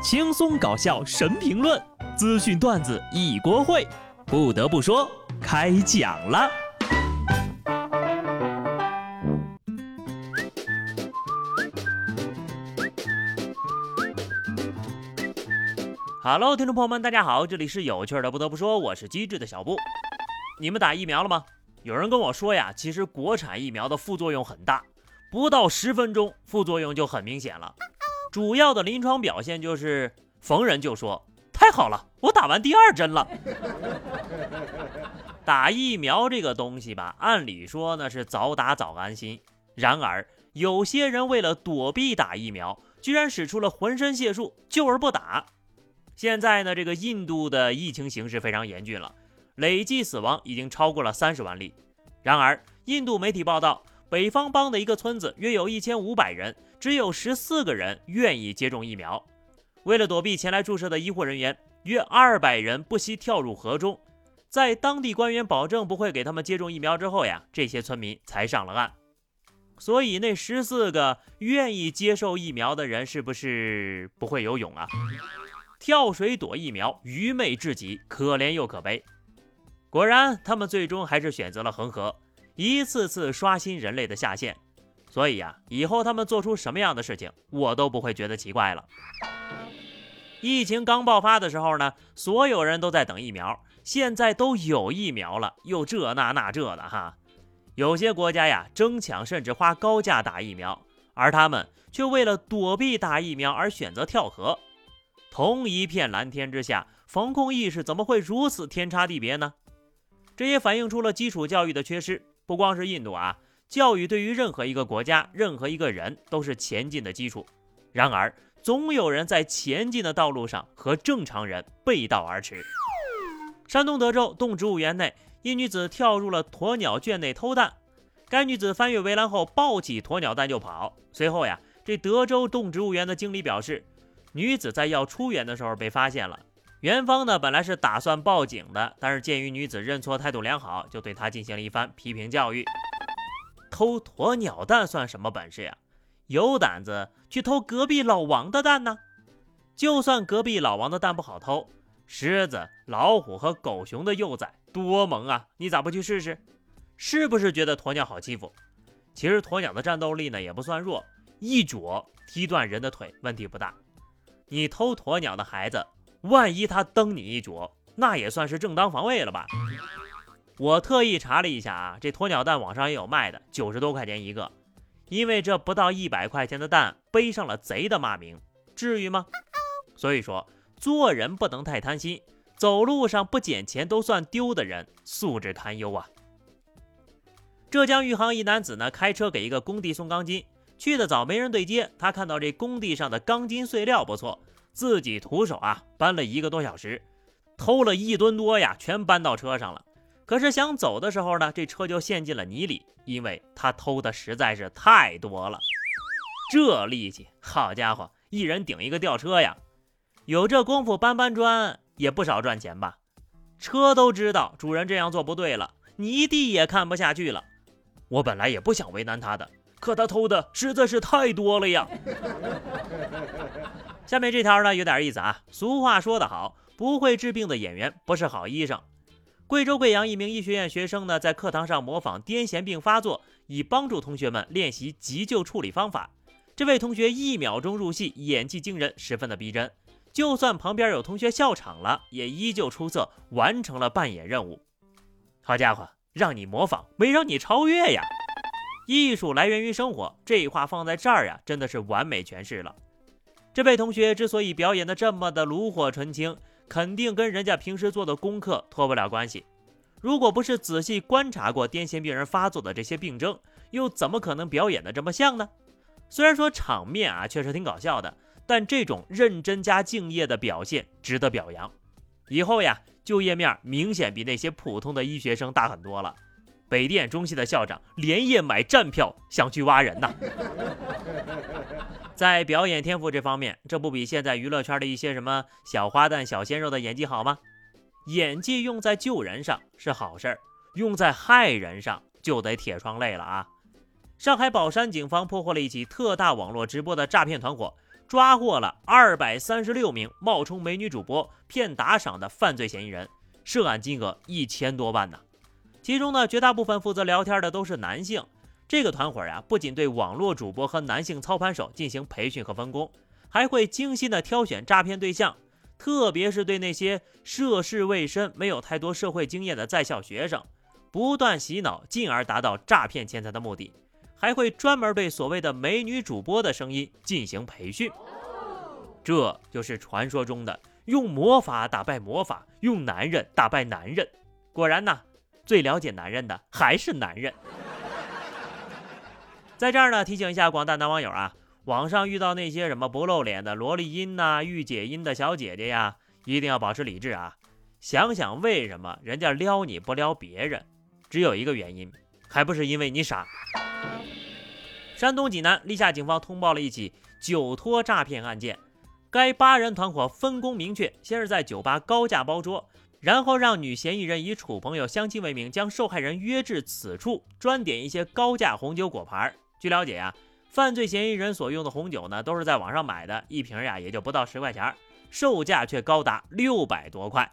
轻松搞笑神评论，资讯段子一锅烩。不得不说，开讲了。Hello，听众朋友们，大家好，这里是有趣的。不得不说，我是机智的小布。你们打疫苗了吗？有人跟我说呀，其实国产疫苗的副作用很大，不到十分钟，副作用就很明显了。主要的临床表现就是逢人就说：“太好了，我打完第二针了。”打疫苗这个东西吧，按理说呢是早打早安心。然而有些人为了躲避打疫苗，居然使出了浑身解数，救而不打。现在呢，这个印度的疫情形势非常严峻了，累计死亡已经超过了三十万例。然而，印度媒体报道，北方邦的一个村子约有一千五百人。只有十四个人愿意接种疫苗。为了躲避前来注射的医护人员，约二百人不惜跳入河中。在当地官员保证不会给他们接种疫苗之后呀，这些村民才上了岸。所以那十四个愿意接受疫苗的人是不是不会游泳啊？跳水躲疫苗，愚昧至极，可怜又可悲。果然，他们最终还是选择了恒河，一次次刷新人类的下限。所以呀，以后他们做出什么样的事情，我都不会觉得奇怪了。疫情刚爆发的时候呢，所有人都在等疫苗，现在都有疫苗了，又这那那这的哈。有些国家呀争抢，甚至花高价打疫苗，而他们却为了躲避打疫苗而选择跳河。同一片蓝天之下，防控意识怎么会如此天差地别呢？这也反映出了基础教育的缺失，不光是印度啊。教育对于任何一个国家、任何一个人都是前进的基础。然而，总有人在前进的道路上和正常人背道而驰。山东德州动植物园内，一女子跳入了鸵鸟圈内偷蛋。该女子翻越围栏后，抱起鸵鸟蛋就跑。随后呀，这德州动植物园的经理表示，女子在要出园的时候被发现了。园方呢，本来是打算报警的，但是鉴于女子认错态度良好，就对她进行了一番批评教育。偷鸵鸟蛋算什么本事呀？有胆子去偷隔壁老王的蛋呢？就算隔壁老王的蛋不好偷，狮子、老虎和狗熊的幼崽多萌啊！你咋不去试试？是不是觉得鸵鸟好欺负？其实鸵鸟的战斗力呢也不算弱，一啄踢断人的腿问题不大。你偷鸵鸟的孩子，万一他蹬你一啄，那也算是正当防卫了吧？我特意查了一下啊，这鸵鸟蛋网上也有卖的，九十多块钱一个。因为这不到一百块钱的蛋背上了贼的骂名，至于吗？所以说做人不能太贪心，走路上不捡钱都算丢的人，素质堪忧啊。浙江余杭一男子呢，开车给一个工地送钢筋，去的早没人对接，他看到这工地上的钢筋碎料不错，自己徒手啊搬了一个多小时，偷了一吨多呀，全搬到车上了。可是想走的时候呢，这车就陷进了泥里，因为他偷的实在是太多了。这力气，好家伙，一人顶一个吊车呀！有这功夫搬搬砖，也不少赚钱吧？车都知道主人这样做不对了，泥地也看不下去了。我本来也不想为难他的，可他偷的实在是太多了呀。下面这条呢有点意思啊。俗话说得好，不会治病的演员不是好医生。贵州贵阳一名医学院学生呢，在课堂上模仿癫痫病发作，以帮助同学们练习急救处理方法。这位同学一秒钟入戏，演技惊人，十分的逼真。就算旁边有同学笑场了，也依旧出色，完成了扮演任务。好家伙，让你模仿，没让你超越呀！艺术来源于生活，这话放在这儿呀，真的是完美诠释了。这位同学之所以表演的这么的炉火纯青。肯定跟人家平时做的功课脱不了关系。如果不是仔细观察过癫痫病人发作的这些病症，又怎么可能表演的这么像呢？虽然说场面啊确实挺搞笑的，但这种认真加敬业的表现值得表扬。以后呀，就业面明显比那些普通的医学生大很多了。北电中戏的校长连夜买站票想去挖人呐。在表演天赋这方面，这不比现在娱乐圈的一些什么小花旦、小鲜肉的演技好吗？演技用在救人上是好事儿，用在害人上就得铁窗泪了啊！上海宝山警方破获了一起特大网络直播的诈骗团伙，抓获了二百三十六名冒充美女主播骗打赏的犯罪嫌疑人，涉案金额一千多万呢。其中呢，绝大部分负责聊天的都是男性。这个团伙呀，不仅对网络主播和男性操盘手进行培训和分工，还会精心的挑选诈骗对象，特别是对那些涉世未深、没有太多社会经验的在校学生，不断洗脑，进而达到诈骗钱财的目的。还会专门对所谓的美女主播的声音进行培训，这就是传说中的用魔法打败魔法，用男人打败男人。果然呢，最了解男人的还是男人。在这儿呢，提醒一下广大男网友啊，网上遇到那些什么不露脸的萝莉音呐、御姐音的小姐姐呀，一定要保持理智啊！想想为什么人家撩你不撩别人，只有一个原因，还不是因为你傻。山东济南历下警方通报了一起酒托诈骗案件，该八人团伙分工明确，先是在酒吧高价包桌，然后让女嫌疑人以处朋友相亲为名，将受害人约至此处，专点一些高价红酒果盘。据了解呀，犯罪嫌疑人所用的红酒呢，都是在网上买的，一瓶呀也就不到十块钱，售价却高达六百多块。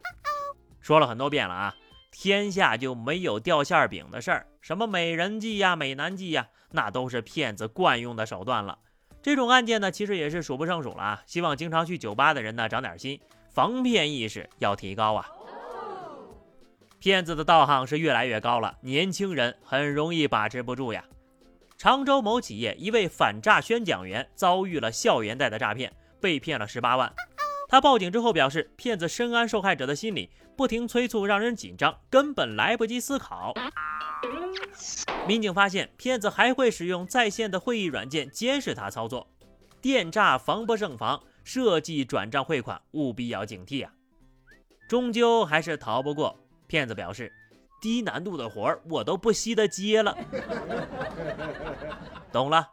说了很多遍了啊。天下就没有掉馅饼的事儿，什么美人计呀、美男计呀，那都是骗子惯用的手段了。这种案件呢，其实也是数不胜数了啊。希望经常去酒吧的人呢，长点心，防骗意识要提高啊。骗子的道行是越来越高了，年轻人很容易把持不住呀。常州某企业一位反诈宣讲员遭遇了校园贷的诈骗，被骗了十八万。他报警之后表示，骗子深谙受害者的心理，不停催促，让人紧张，根本来不及思考。民警发现，骗子还会使用在线的会议软件监视他操作，电诈防不胜防，设计转账汇款务必要警惕啊！终究还是逃不过。骗子表示，低难度的活儿我都不稀得接了。懂了，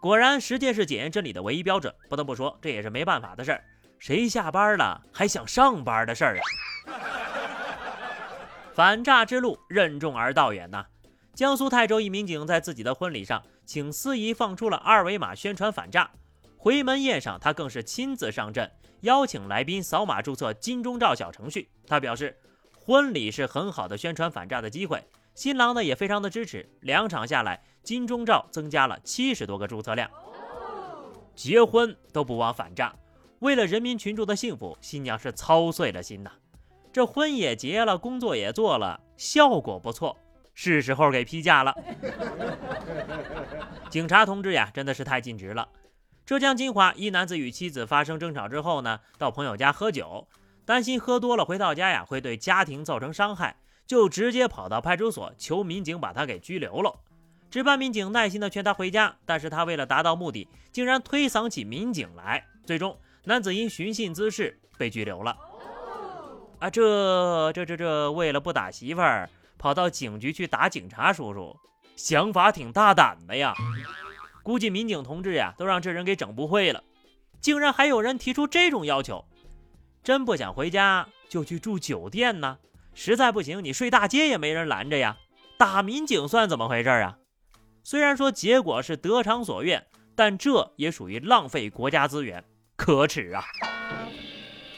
果然时间是检验真理的唯一标准。不得不说，这也是没办法的事儿。谁下班了还想上班的事儿啊？反诈之路任重而道远呐。江苏泰州一民警在自己的婚礼上，请司仪放出了二维码宣传反诈。回门宴上，他更是亲自上阵，邀请来宾扫码注册金钟罩小程序。他表示，婚礼是很好的宣传反诈的机会，新郎呢也非常的支持。两场下来，金钟罩增加了七十多个注册量。结婚都不忘反诈。为了人民群众的幸福，新娘是操碎了心呐。这婚也结了，工作也做了，效果不错，是时候给批假了。警察同志呀，真的是太尽职了。浙江金华一男子与妻子发生争吵之后呢，到朋友家喝酒，担心喝多了回到家呀会对家庭造成伤害，就直接跑到派出所求民警把他给拘留了。值班民警耐心的劝他回家，但是他为了达到目的，竟然推搡起民警来，最终。男子因寻衅滋事被拘留了。啊，这这这这，为了不打媳妇儿，跑到警局去打警察叔叔，想法挺大胆的呀。估计民警同志呀，都让这人给整不会了。竟然还有人提出这种要求，真不想回家就去住酒店呢？实在不行，你睡大街也没人拦着呀。打民警算怎么回事啊？虽然说结果是得偿所愿，但这也属于浪费国家资源。可耻啊！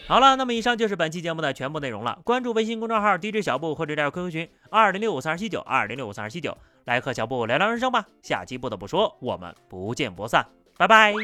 好了，那么以上就是本期节目的全部内容了。关注微信公众号 DJ 小布或者加入 QQ 群二零六五三二七九二零六五三二七九，来和小布聊聊人生吧。下期不得不说，我们不见不散，拜拜。